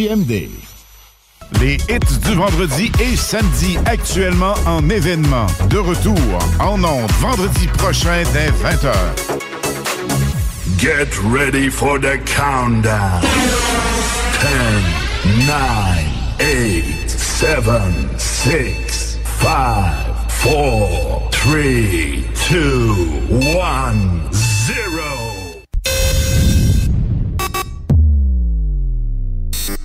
JMD. Les hits du vendredi et samedi actuellement en événement. De retour en ondes vendredi prochain dès 20h. Get ready for the countdown. 10, 9, 8, 7, 6, 5, 4, 3, 2, 1, 0.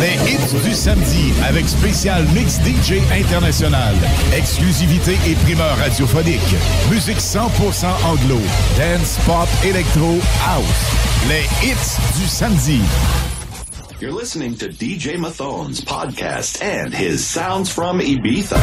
Les hits du samedi avec spécial mix DJ international. Exclusivité et primeur radiophonique. Musique 100% anglo. Dance, pop, électro, house. Les hits du samedi. You're listening to DJ Mathone's podcast and his Sounds from Ibiza.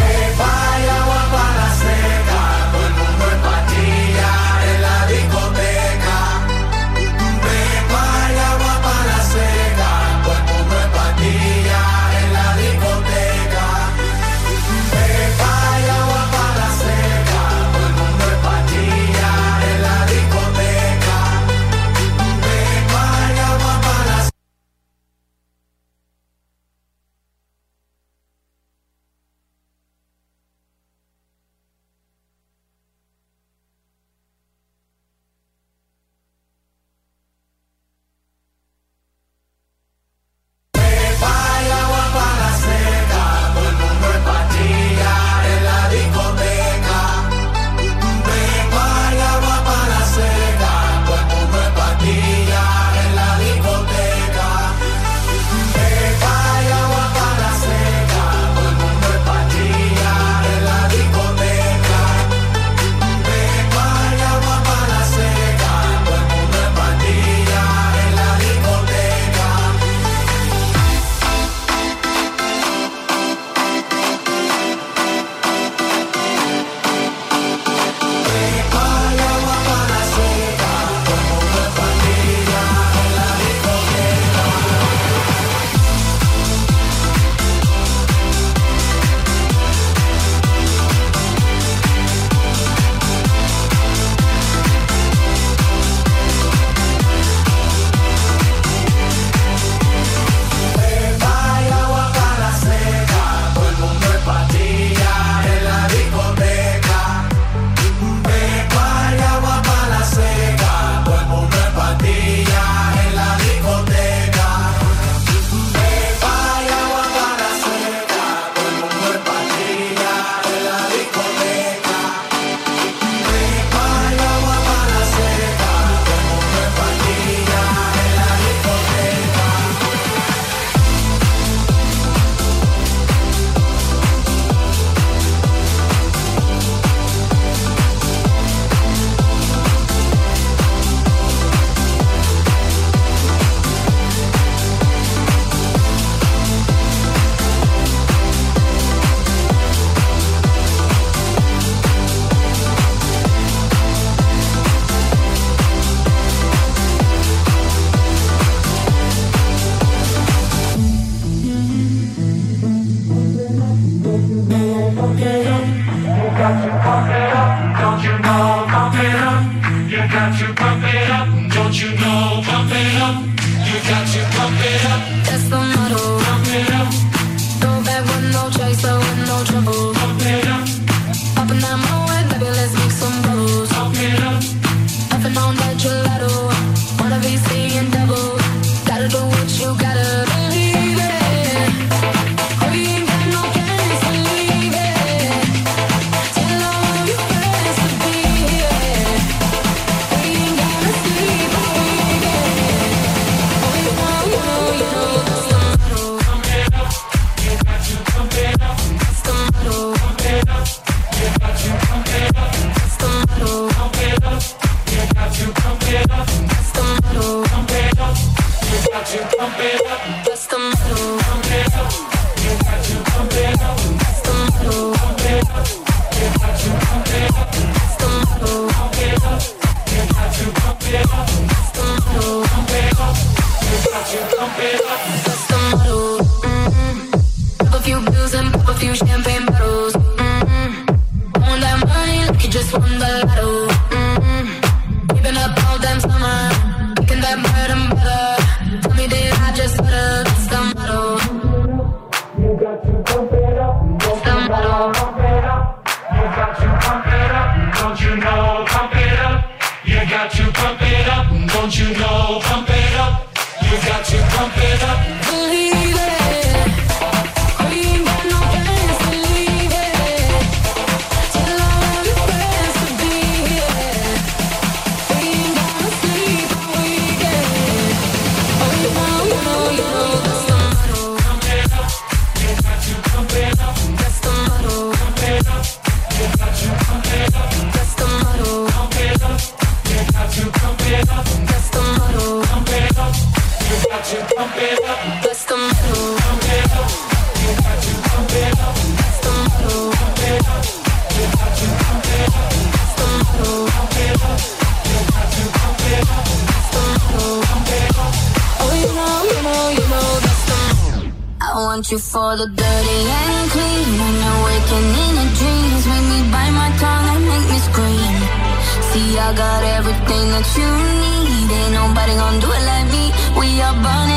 What you need. Ain't nobody gonna do it like me. We are burning.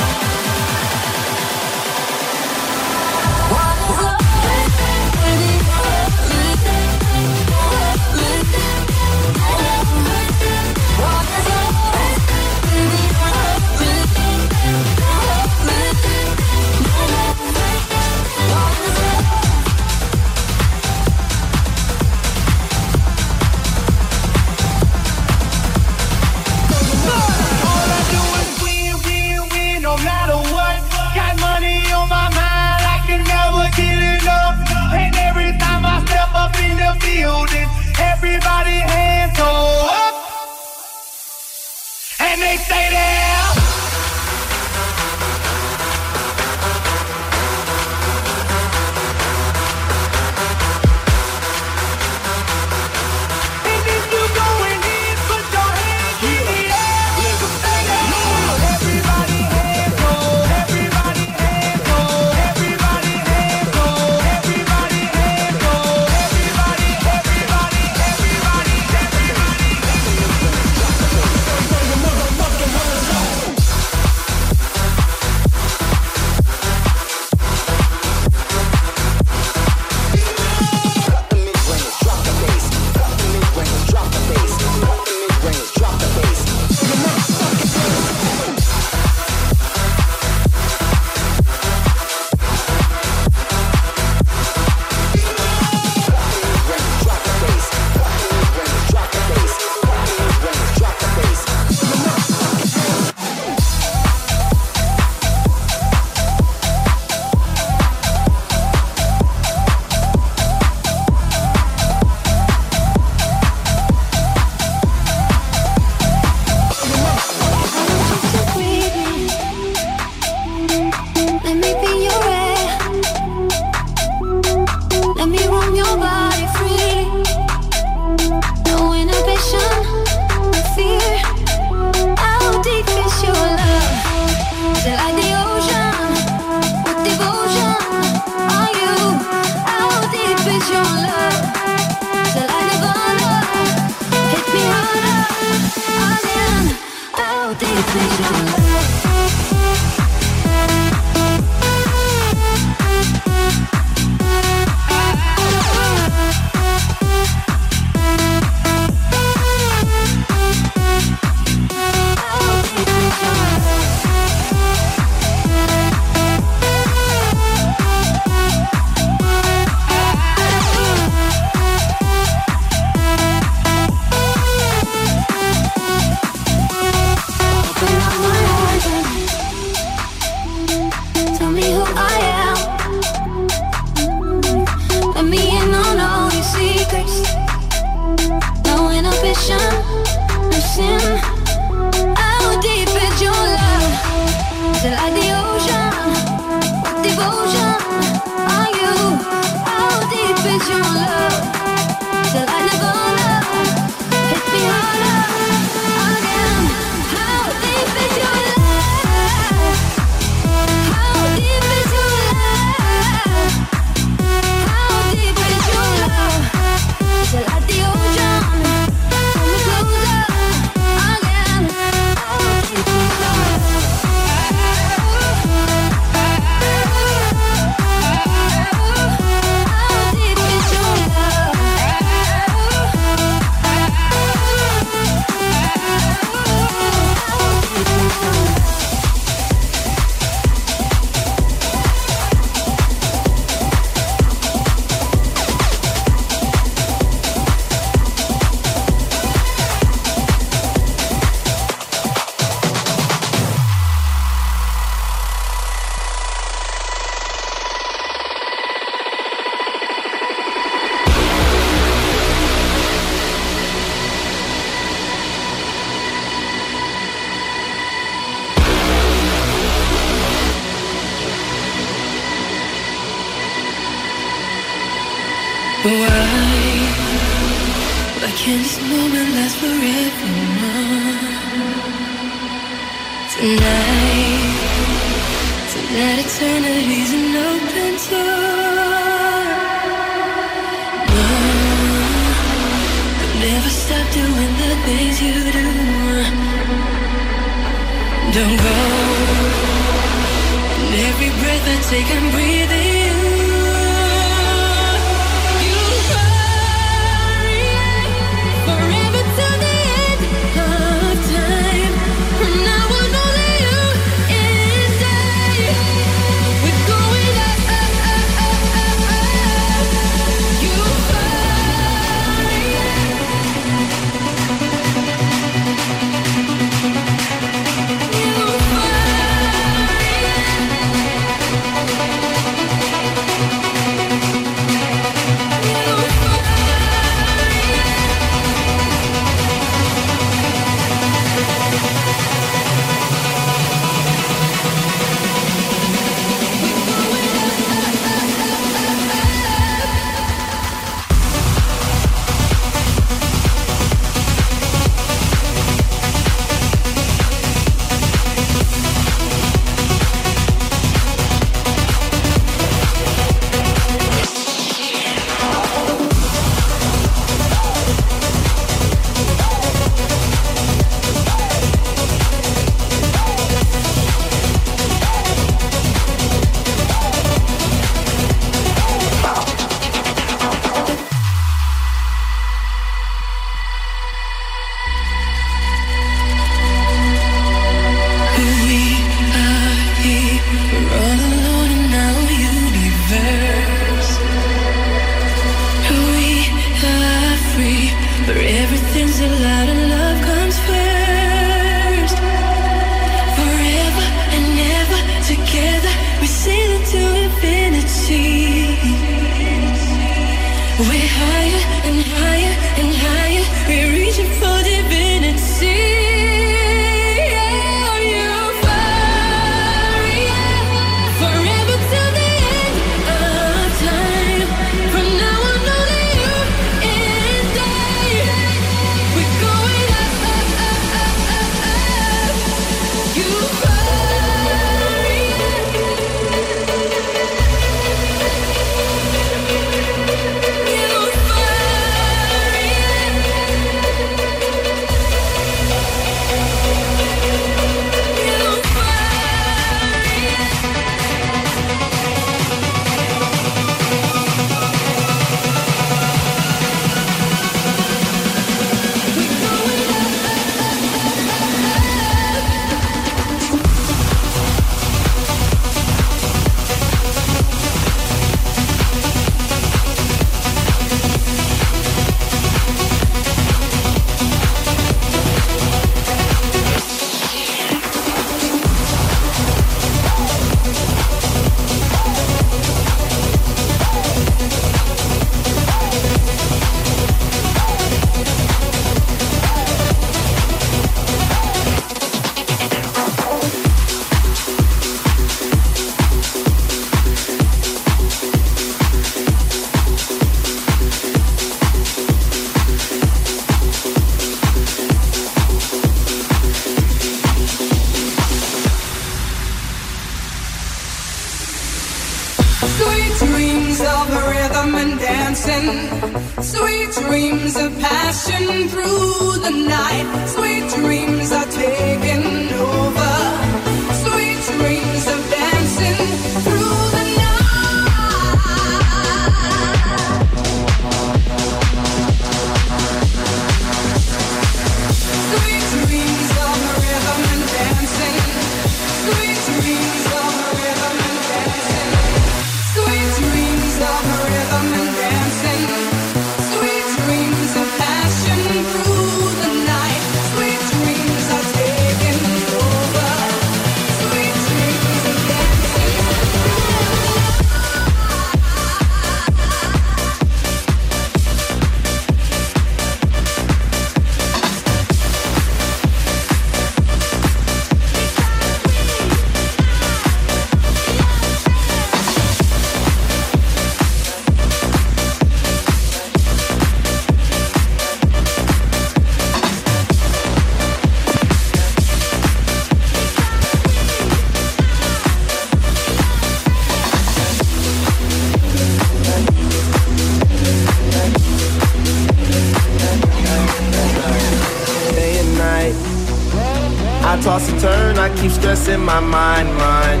Toss and turn, I keep stressing my mind, mind.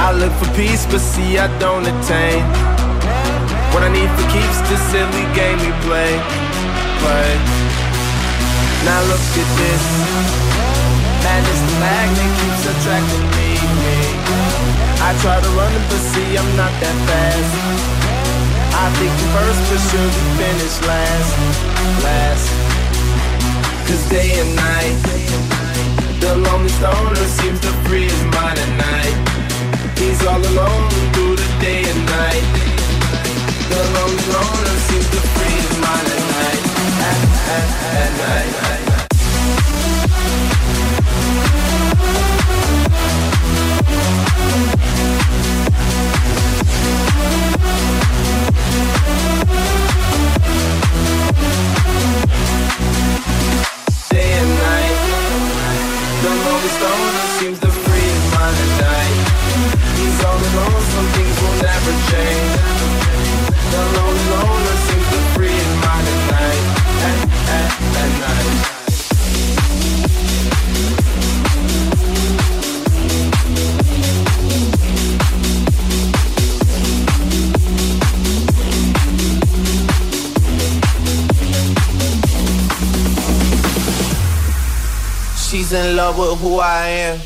I look for peace, but see I don't attain. What I need for keeps this silly game we play, play. Now look at this. Madness, the magnet keeps attracting me, me. I try to run it, but see I'm not that fast. I think we first, but sure we finish last, last. Cause day and night, the lonely stoner seems to free his mind at night. He's all alone through the day and night. The lonely loner seems to free his mind at night, at, at, at night. She's in love with who I am.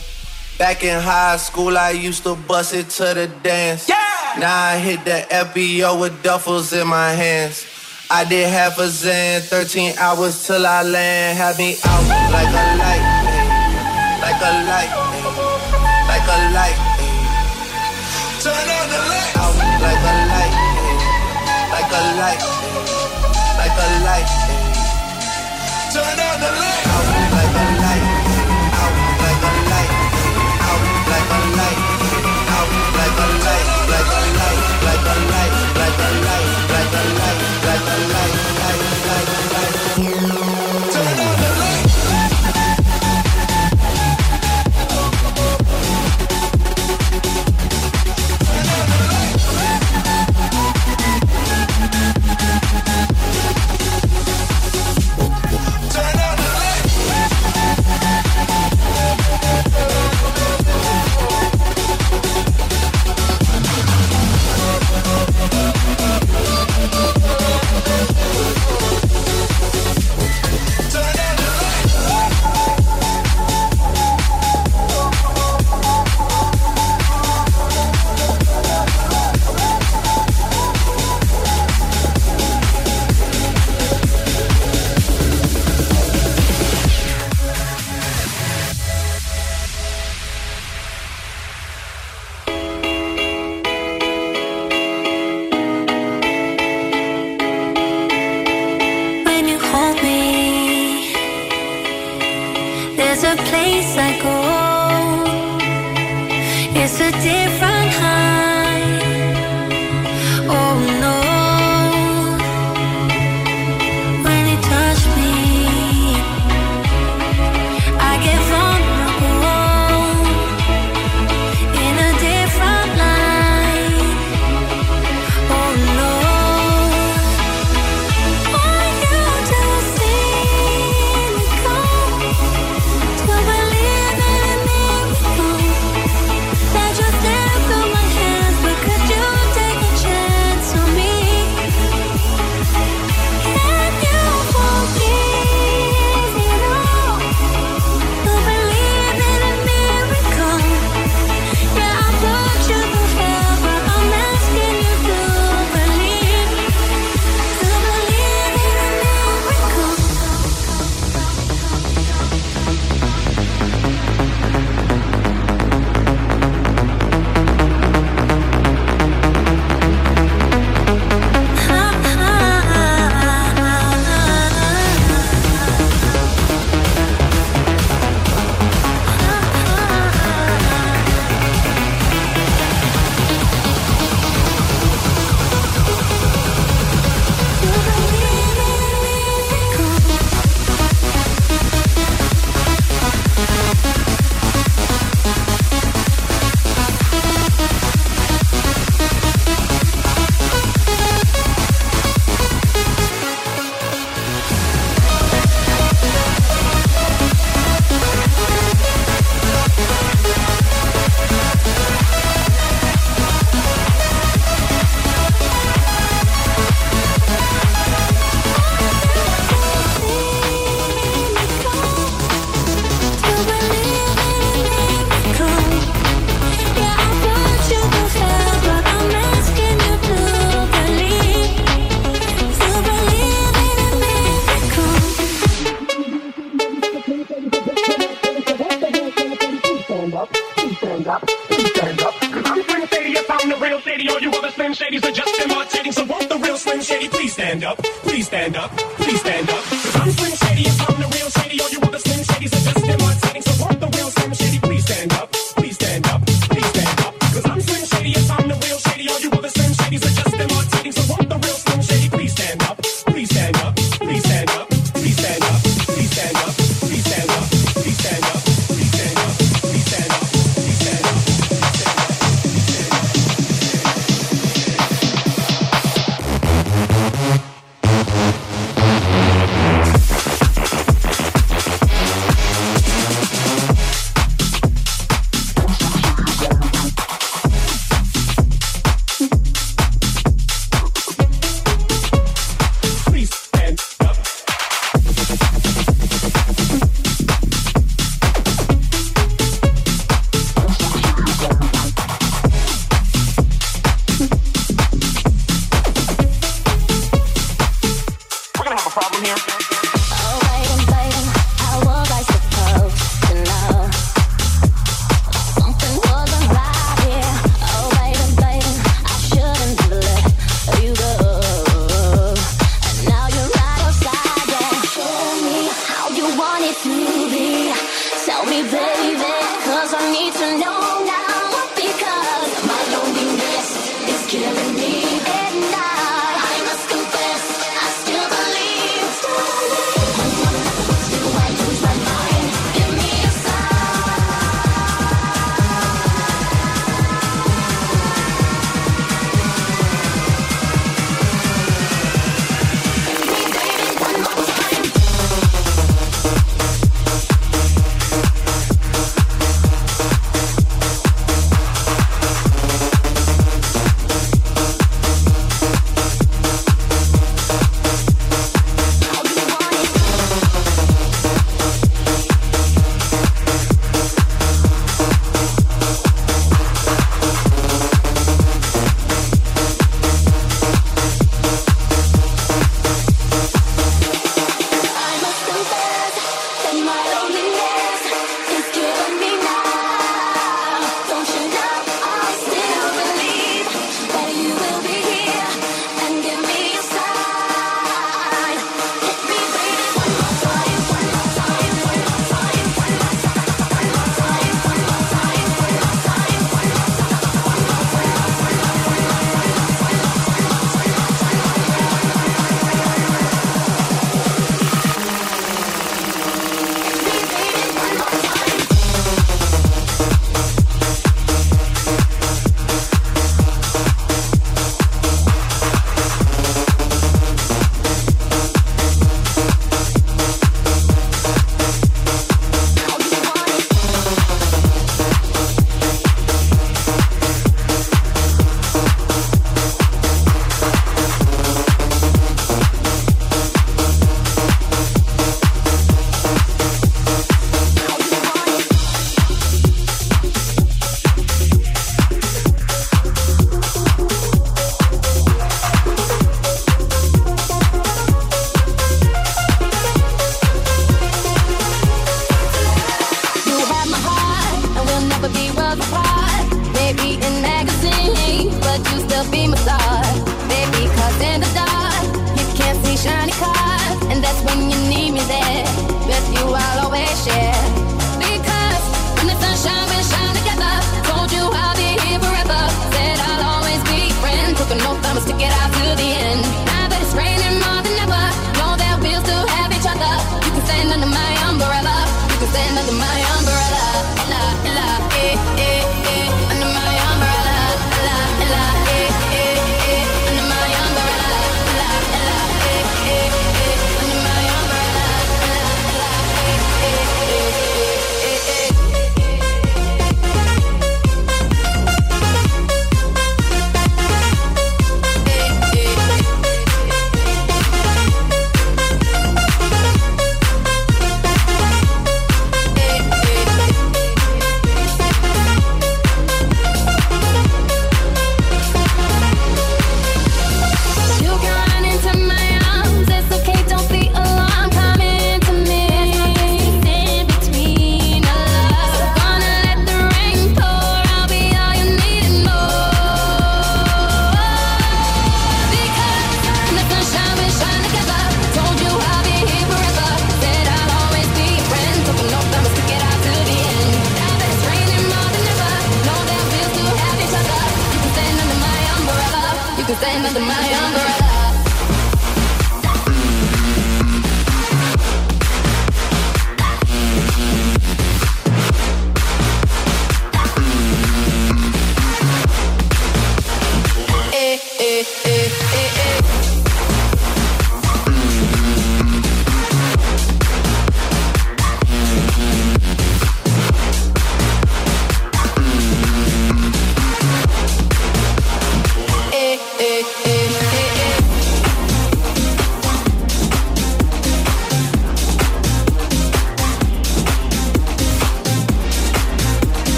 Back in high school, I used to bust it to the dance. Yeah! Now I hit the FBO with duffels in my hands. I did half a zen, 13 hours till I land. Had me out like a light, like a light, like a light. Turn on the light. Out like a light, like a light,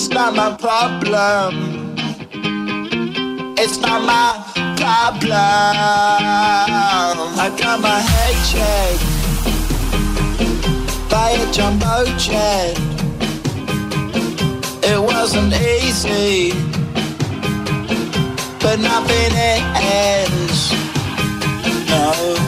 It's not my problem. It's not my problem. I got my head checked by a jumbo jet. It wasn't easy, but nothing it ends. No.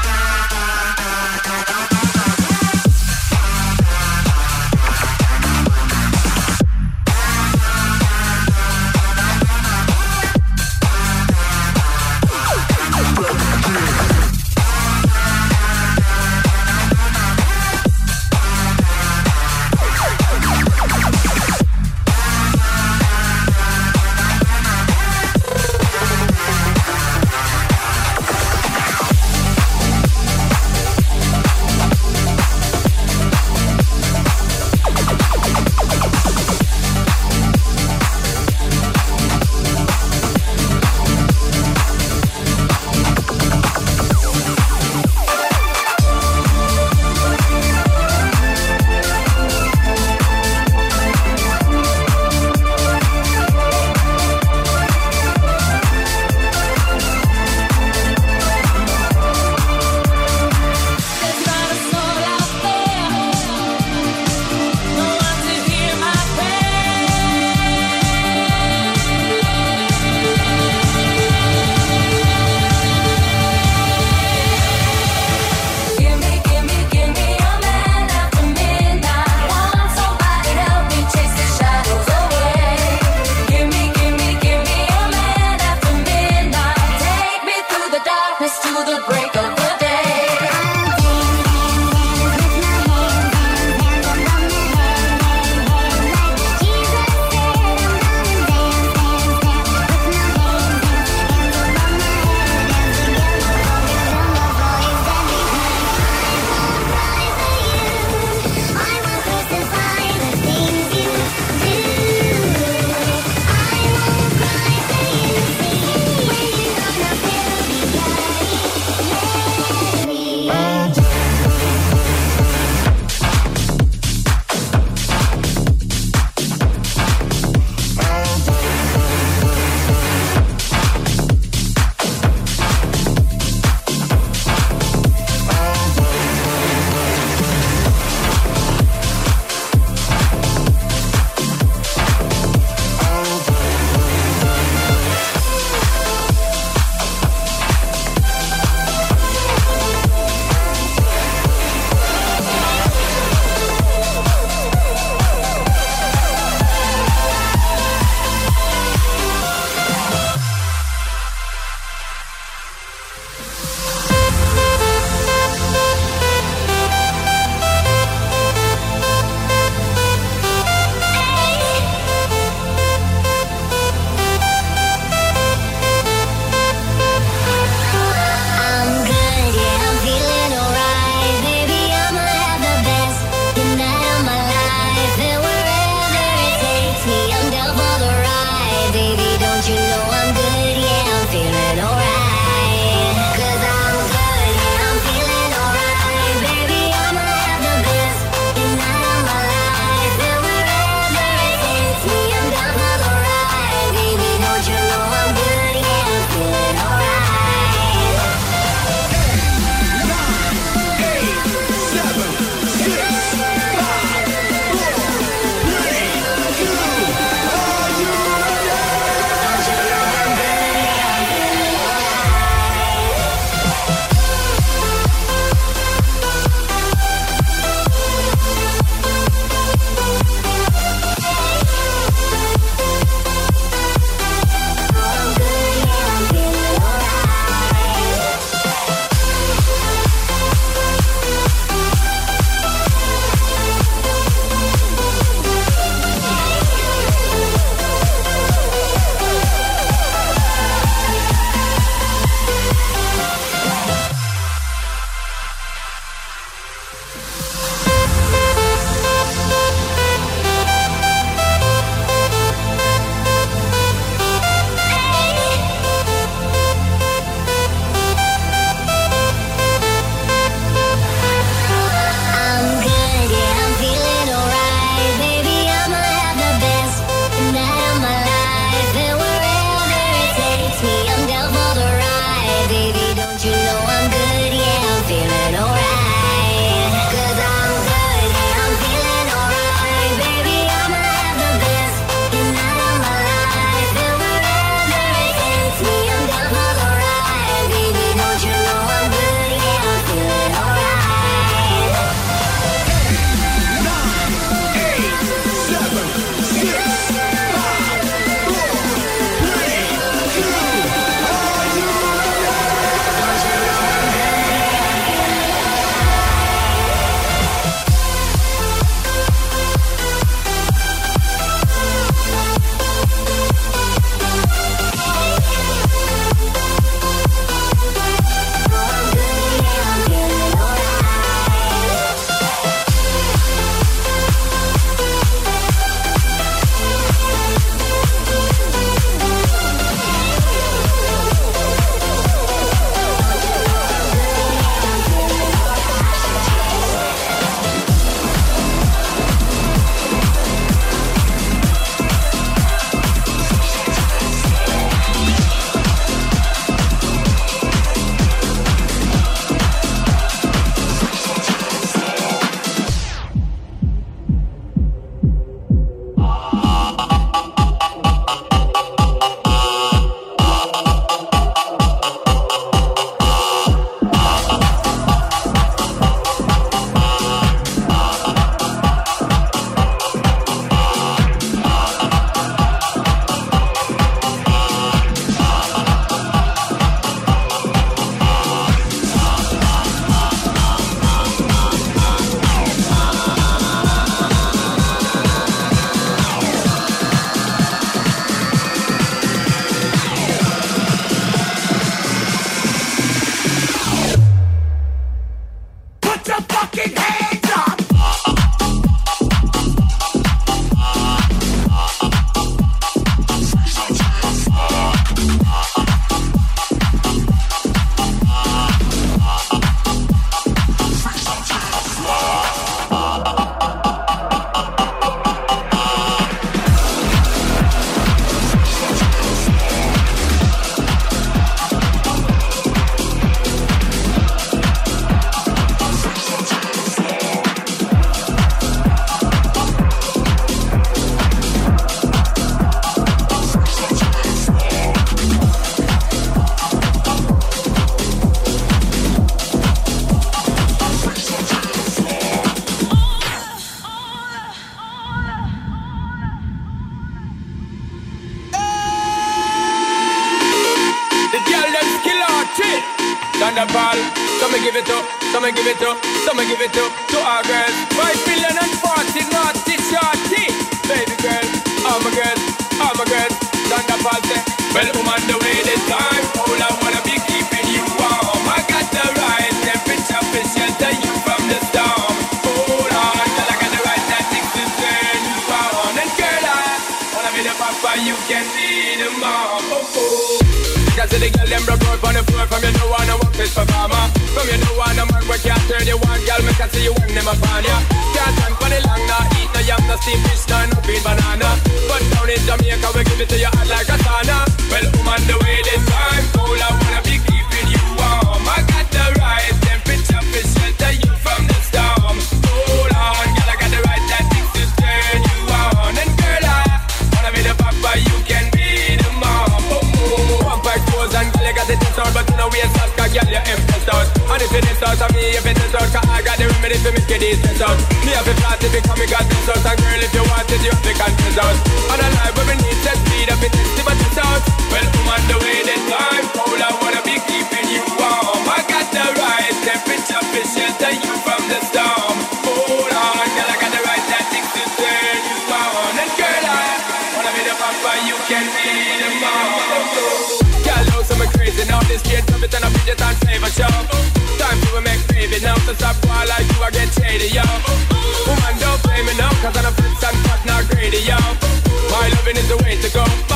Is the way to go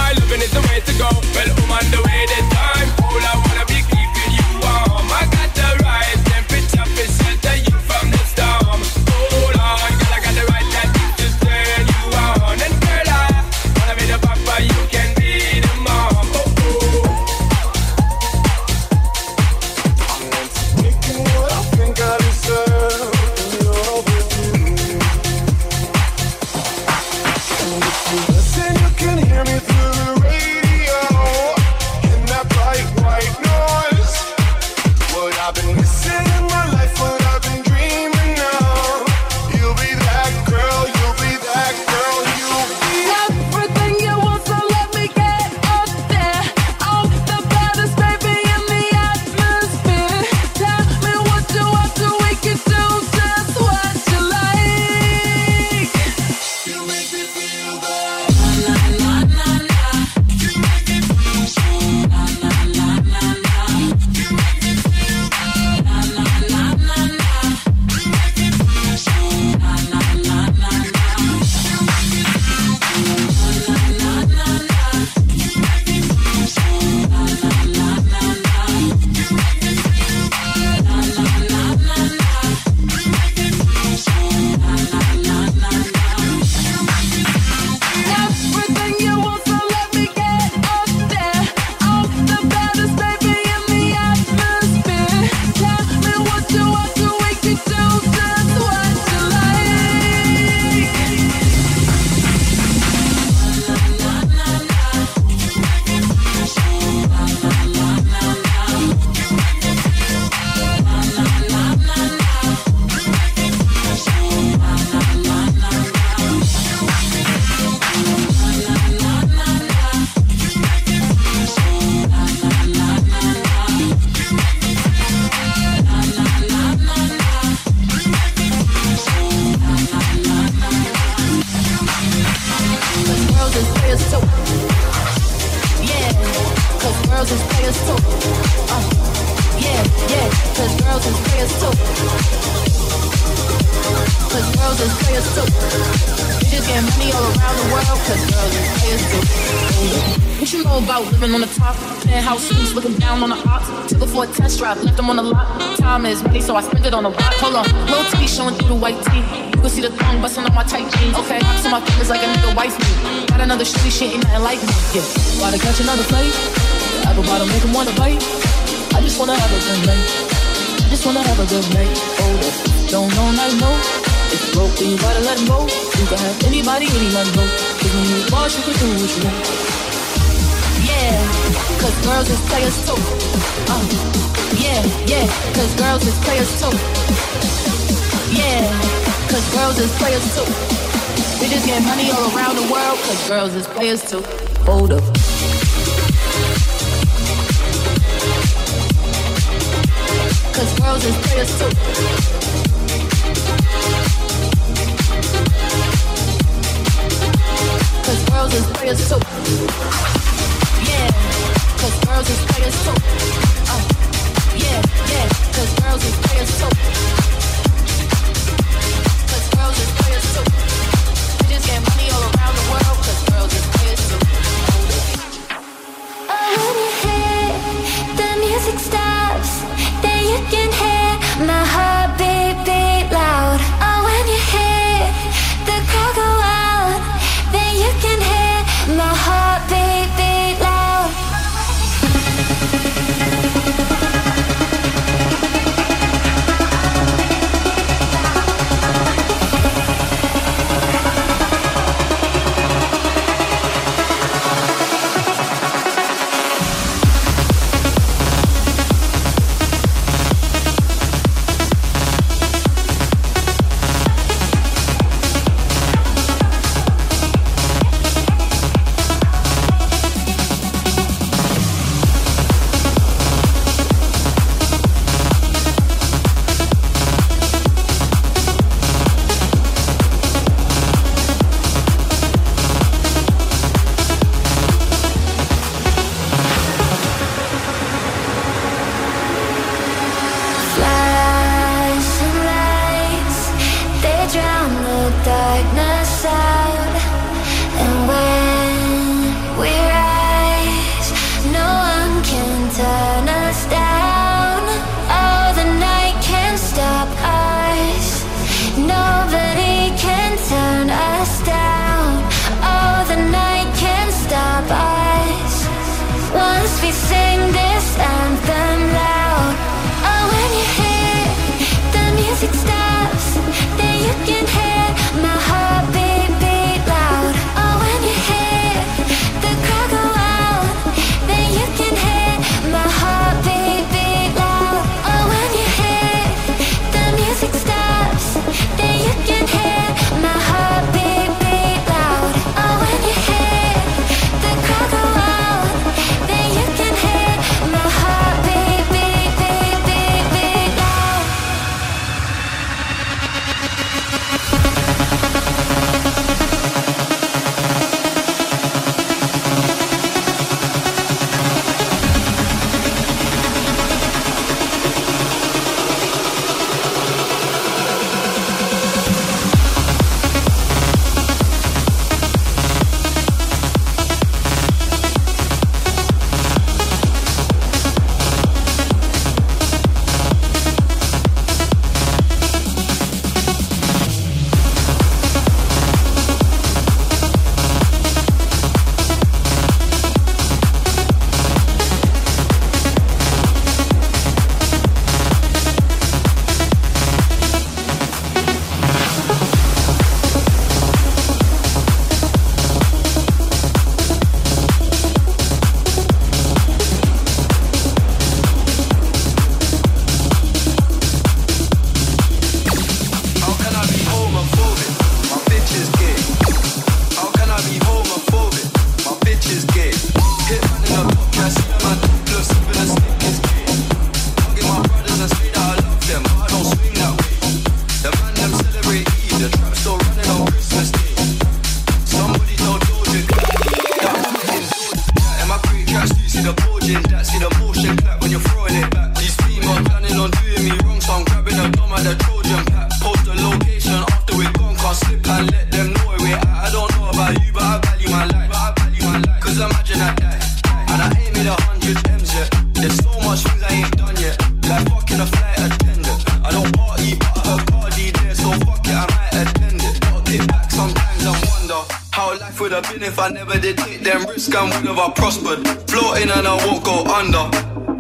life would have been if I never did take them risks and would have I prospered. Floating and I won't go under.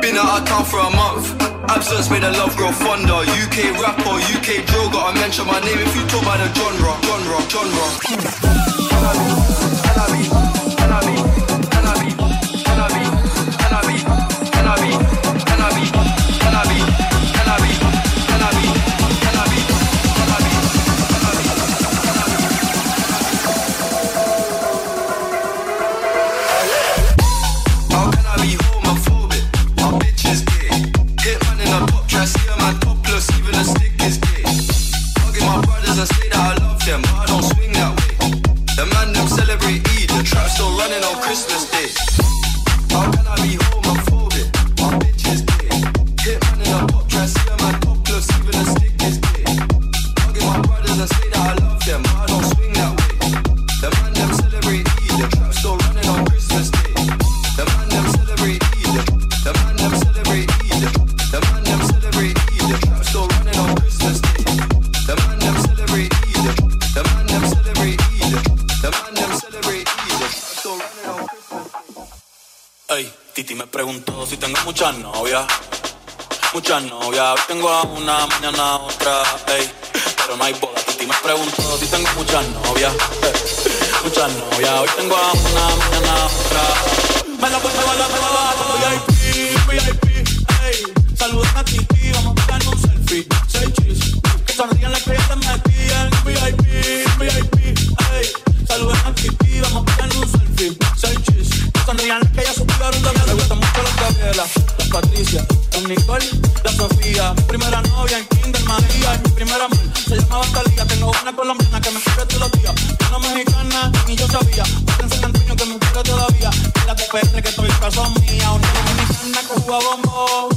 Been out of town for a month. Absence made the love grow fonder. UK rapper, UK drill, gotta mention my name if you talk about the genre, genre, genre. Tengo a una, mañana a otra, ey. Pero no hay boda, Titi me preguntó si tengo muchas novias. Muchas novias, hoy tengo a una, mañana a otra. Me la pongo, me la pongo, VIP, VIP, ey. Saluden a Titi, vamos a pegar un selfie. Seis chis, que sonrían las que ya te metí en VIP, VIP, ey. Saluden a Titi, vamos a pegar un selfie. Seis chis, que sonrían las que ya supieron de mí. Me gustan mucho las Gabriela, las Patricia, las Nicole, la Mi primera novia en Kinder María, mi primera amor se llamaba Talía. Tengo una colombiana que me quiere todos los días. Una mexicana, ni yo sabía. Otra en San Antonio que me quiere todavía. Y la de PR que estoy caso mía. Una dominicana que juega bombón.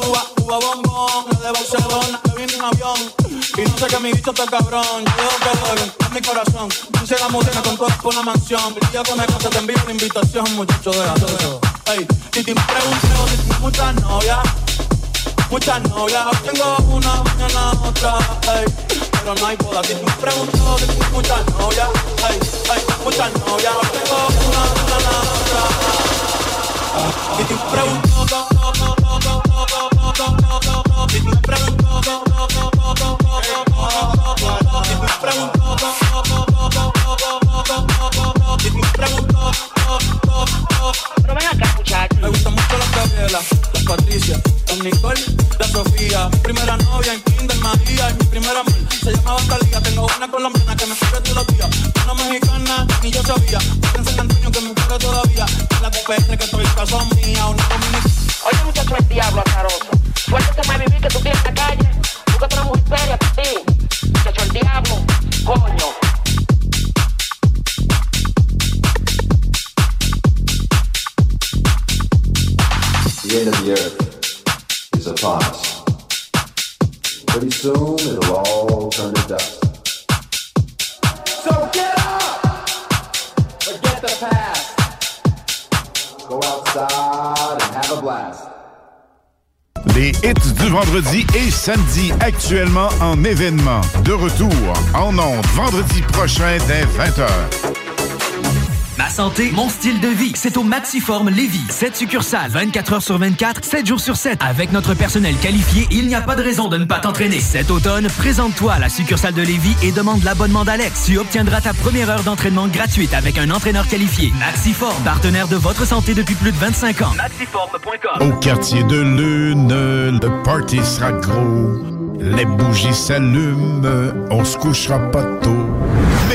Cuba, Cuba bombón. La de Barcelona que viene en avión. Y no sé que mi bicho está cabrón. Yo digo que doy en mi corazón. Puse la música con todo por la mansión. El día que me case te envío la invitación, muchacho, deja eso. Ey, y te pregunté si tienes muchas novias. Muchas novias, tengo una, mañana otra, ey. Pero no hay boda, si tú me pregunto, si tengo muchas novias, ey, ey. Muchas novias, tengo una, mañana otra, Si tú me pregunto, si tú me pregunto, si tú me pregunto, si tú me pregunto. Pero ven acá, muchachos. Me gusta mucho la Gabriela. Patricia, las Nicole, la Sofía. Primera novia en Kinder María y mi primera amor se llamaba Talía. Tengo una colombiana que me quiere todos los días. Una mexicana, ni yo sabía. En San Antonio que me quiere todavía. La de PR que estoy caso mía. Una dominicana. Oye, muchacho, el diablo azaroso. Suéltate más vivir que tú tienes en la calle. The end of the earth is upon us. Pretty soon it'll all turn to dust. So get up! Forget the past. Go outside and have a blast. Les hits du vendredi et samedi actuellement en événement. De retour en ondes vendredi prochain dès 20h. Ma santé, mon style de vie, c'est au Maxiform Lévis. 7 succursales, 24 heures sur 24, 7 jours sur 7. Avec notre personnel qualifié, il n'y a pas de raison de ne pas t'entraîner. Cet automne, présente-toi à la succursale de Lévis et demande l'abonnement d'Alex. Tu obtiendras ta première heure d'entraînement gratuite avec un entraîneur qualifié. Maxiform, partenaire de votre santé depuis plus de 25 ans. Maxiform.com Au quartier de Lune, le party sera gros. Les bougies s'allument, on se couchera pas tôt.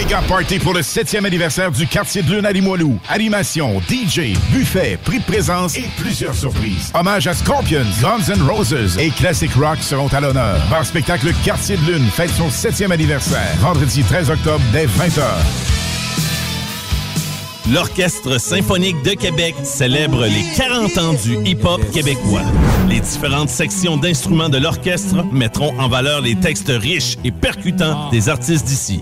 Méga party pour le 7e anniversaire du quartier de Lune à Limoilou. Animation, DJ, buffet, prix de présence et plusieurs surprises. Hommage à Scorpions, Guns N' Roses et Classic Rock seront à l'honneur. Bar spectacle Quartier de Lune fête son 7e anniversaire. Vendredi 13 octobre dès 20h. L'Orchestre symphonique de Québec célèbre les 40 ans du hip-hop québécois. Les différentes sections d'instruments de l'orchestre mettront en valeur les textes riches et percutants des artistes d'ici.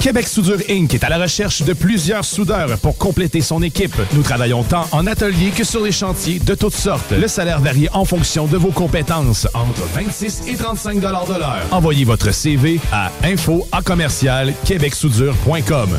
Québec Soudure Inc. est à la recherche de plusieurs soudeurs pour compléter son équipe. Nous travaillons tant en atelier que sur les chantiers de toutes sortes. Le salaire varie en fonction de vos compétences, entre 26 et 35 de l'heure. Envoyez votre CV à info à commercial québecsoudure.com.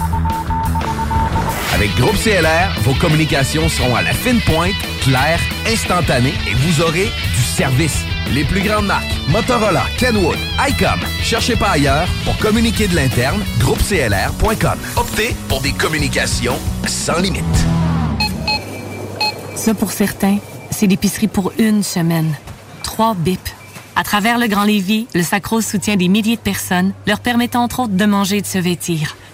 Avec Groupe CLR, vos communications seront à la fine pointe, claires, instantanées et vous aurez du service. Les plus grandes marques, Motorola, Kenwood, ICOM. Cherchez pas ailleurs pour communiquer de l'interne, groupeclr.com. Optez pour des communications sans limite. Ça, pour certains, c'est l'épicerie pour une semaine. Trois bips. À travers le Grand Lévis, le Sacro soutient des milliers de personnes, leur permettant entre autres de manger et de se vêtir.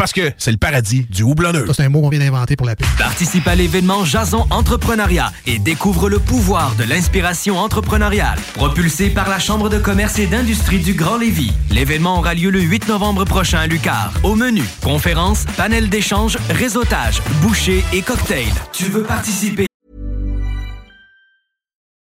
parce que c'est le paradis du houblonneux. Ça, c'est un mot qu'on vient d'inventer pour la pub. Participe à l'événement Jason Entrepreneuriat et découvre le pouvoir de l'inspiration entrepreneuriale. Propulsé par la Chambre de commerce et d'industrie du Grand Lévis. L'événement aura lieu le 8 novembre prochain à Lucar. Au menu, conférences, panel d'échange, réseautage, bouchées et cocktails. Tu veux participer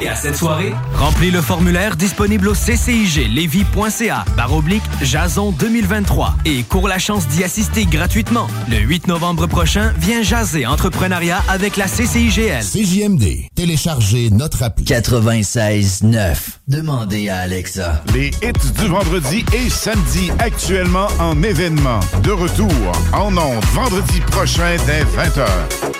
Et à cette soirée, remplis le formulaire disponible au ccijlevy.ca par oblique Jason 2023 et cours la chance d'y assister gratuitement. Le 8 novembre prochain, viens jaser entrepreneuriat avec la CCIGL. CJMD. Téléchargez notre appli. 96.9. Demandez à Alexa. Les hits du vendredi et samedi actuellement en événement. De retour en ondes vendredi prochain dès 20h.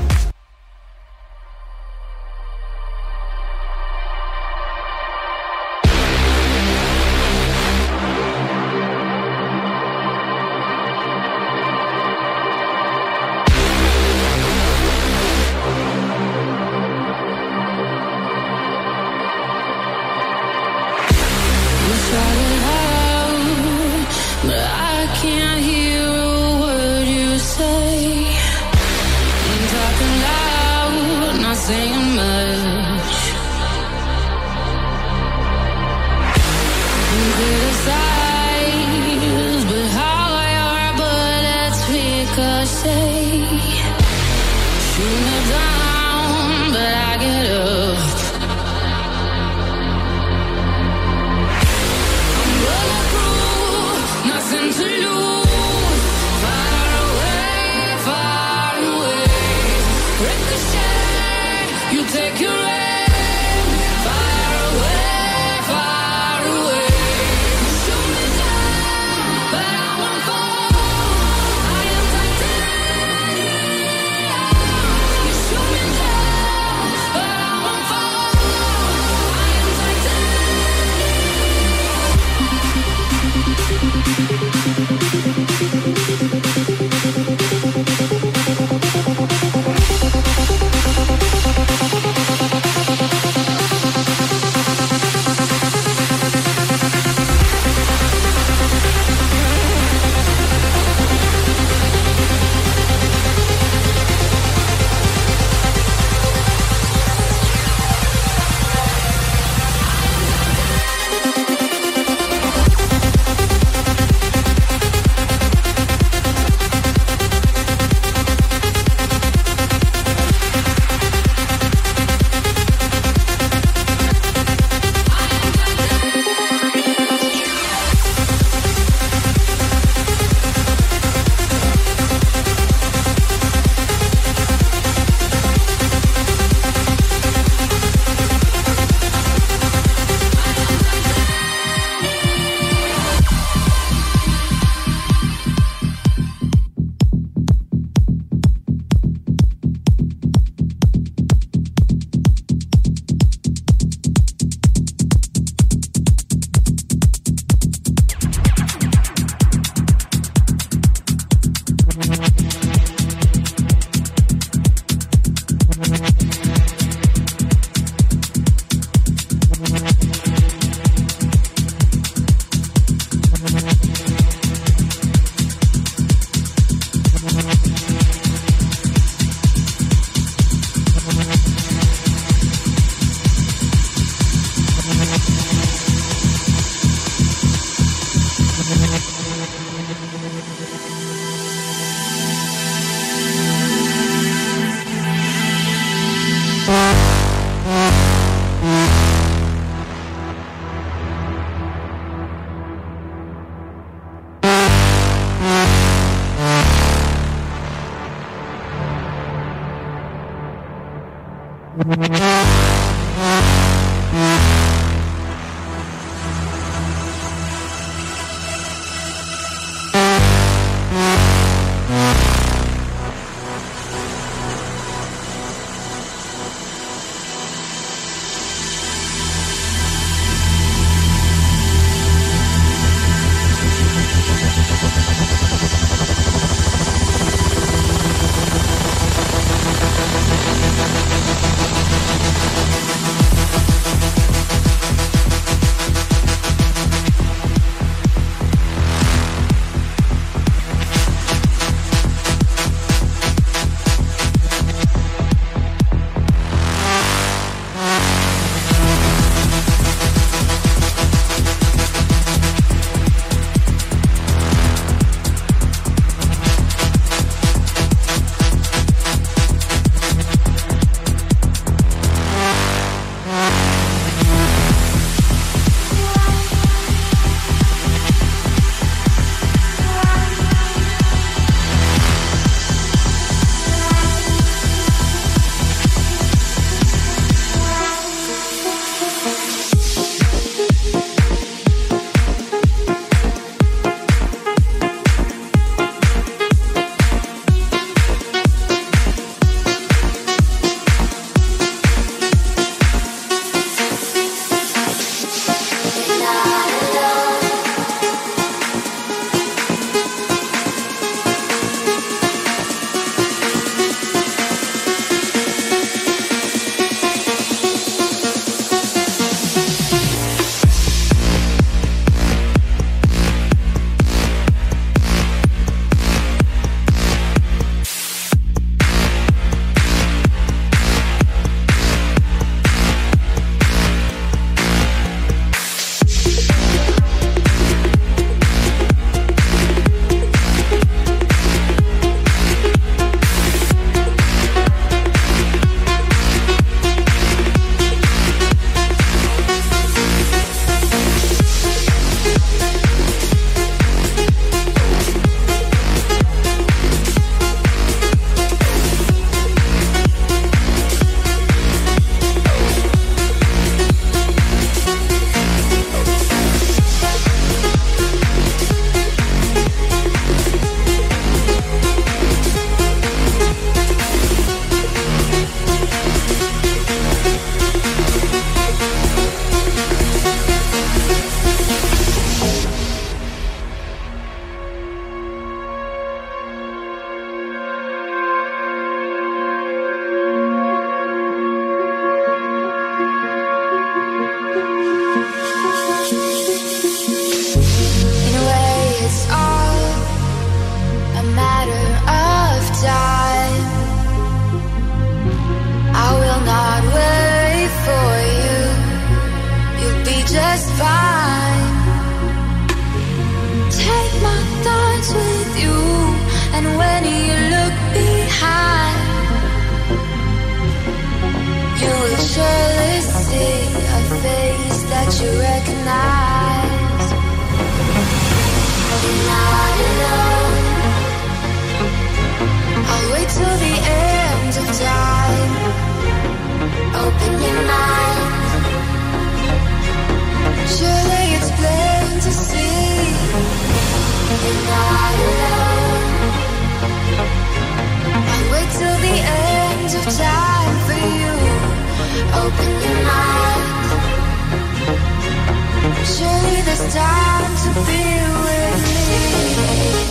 Surely there's time to be with me.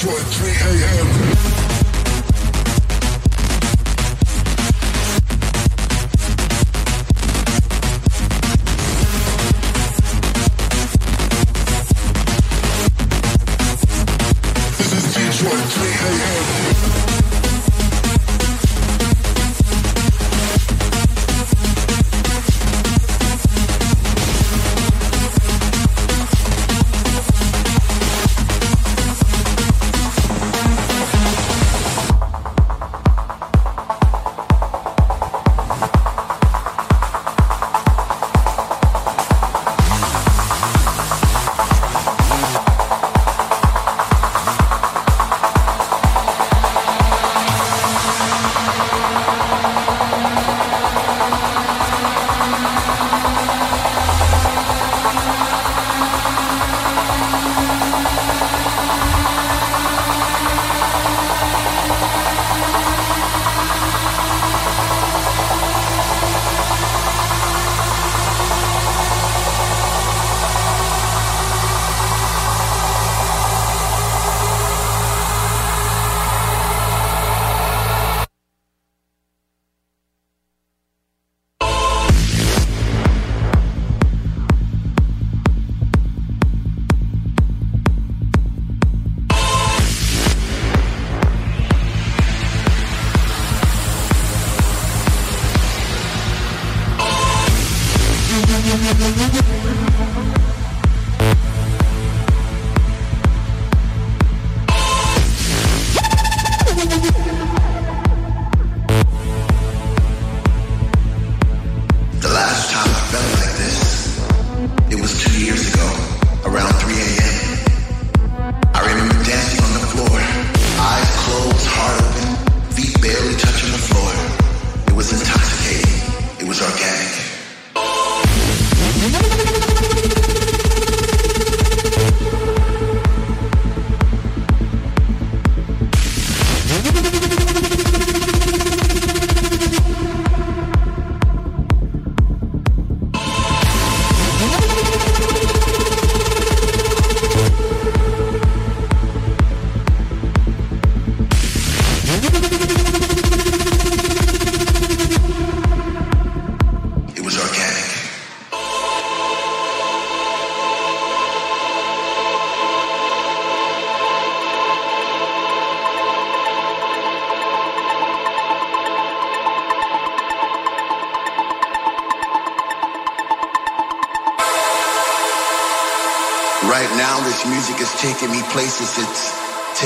Detroit 3 a.m.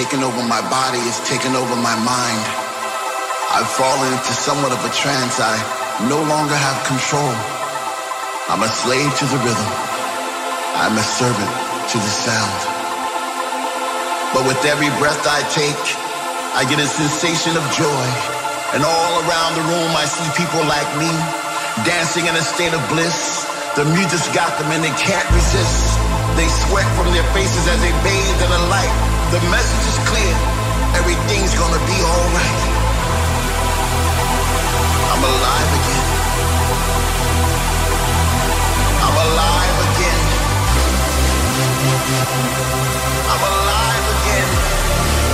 taking over my body. It's taking over my mind. I've fallen into somewhat of a trance. I no longer have control. I'm a slave to the rhythm. I'm a servant to the sound. But with every breath I take, I get a sensation of joy. And all around the room, I see people like me dancing in a state of bliss. The music's got them and they can't resist. They sweat from their faces as they bathe in the light. The message is clear. Everything's gonna be alright. I'm alive again. I'm alive again. I'm alive again.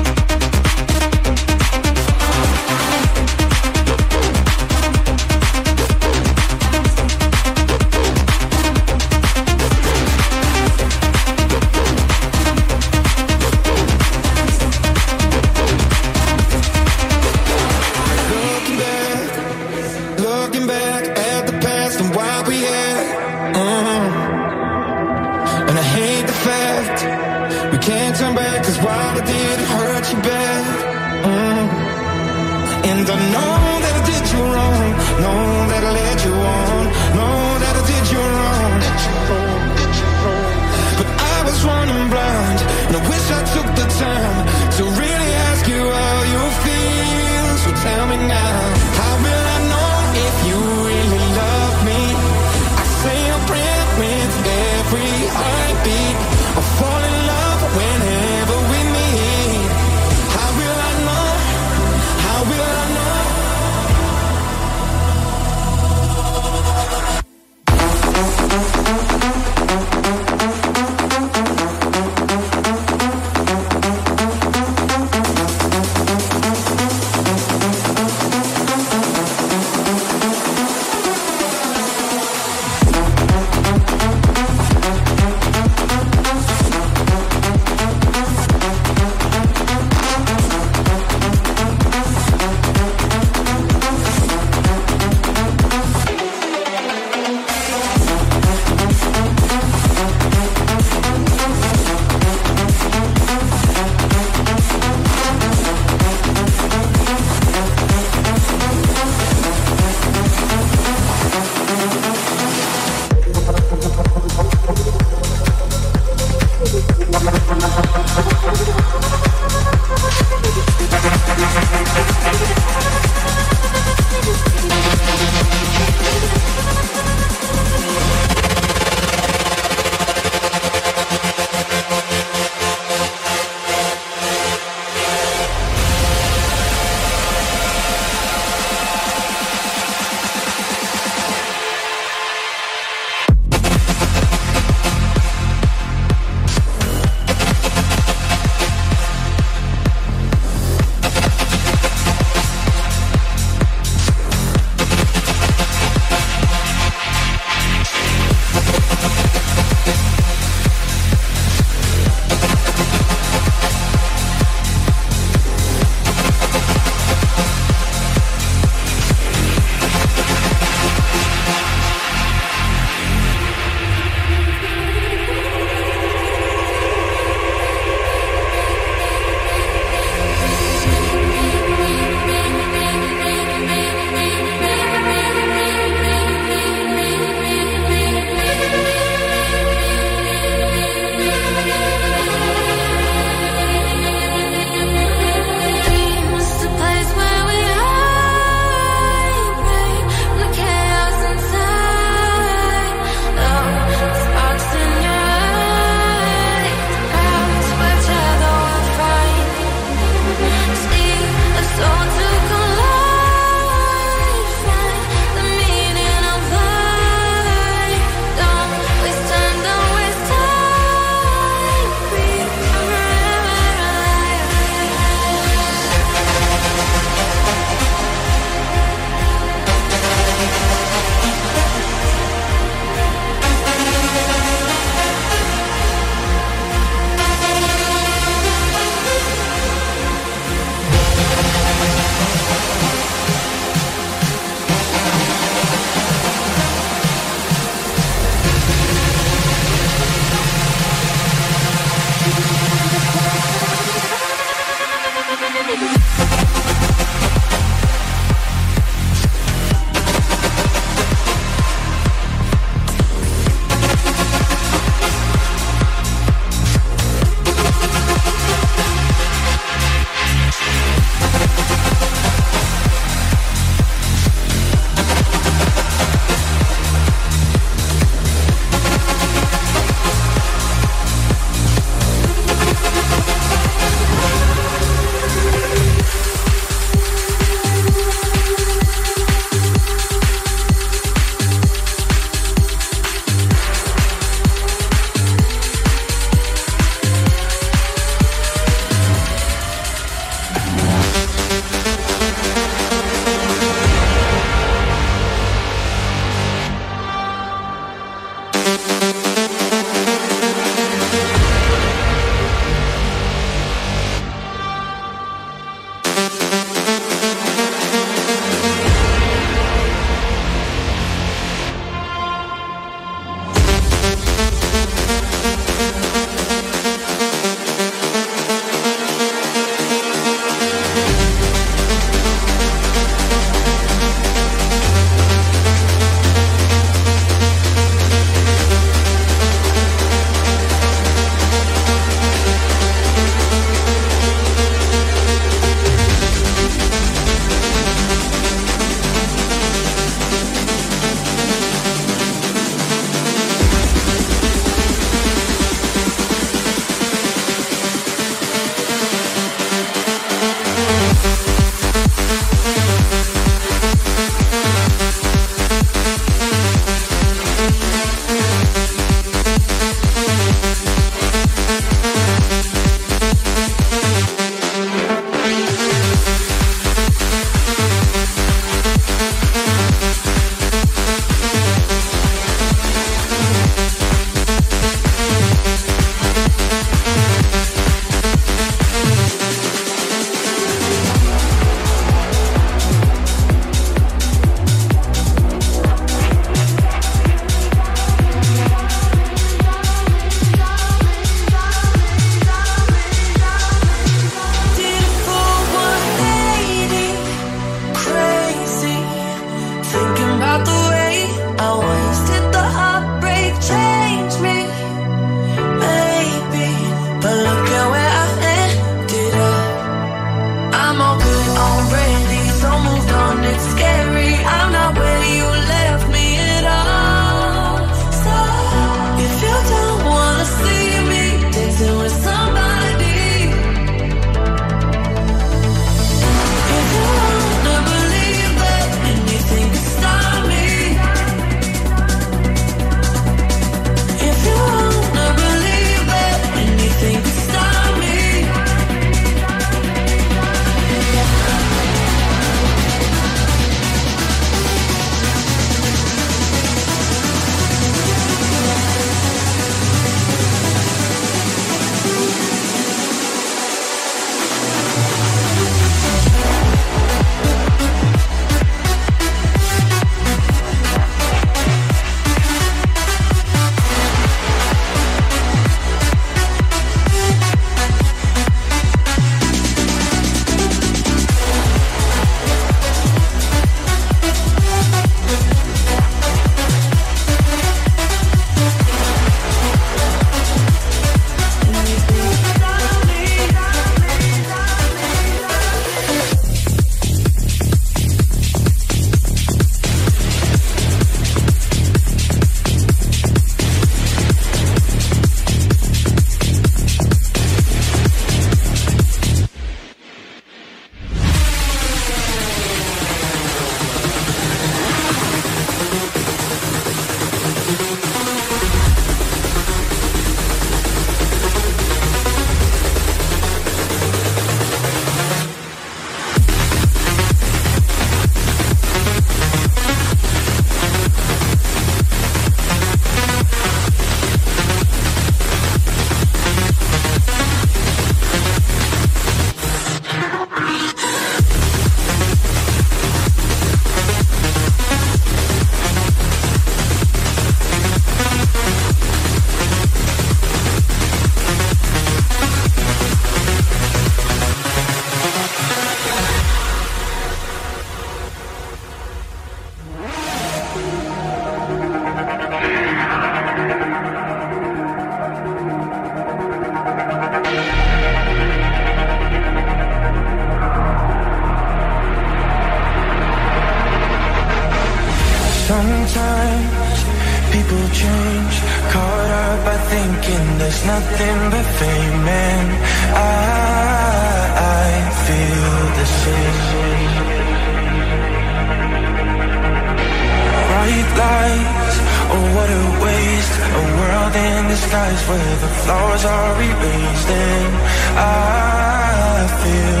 life Oh, what a waste. A world in disguise Where the flowers are erased. And I feel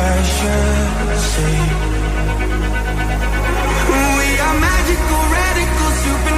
I should say We are magical, radical, supernatural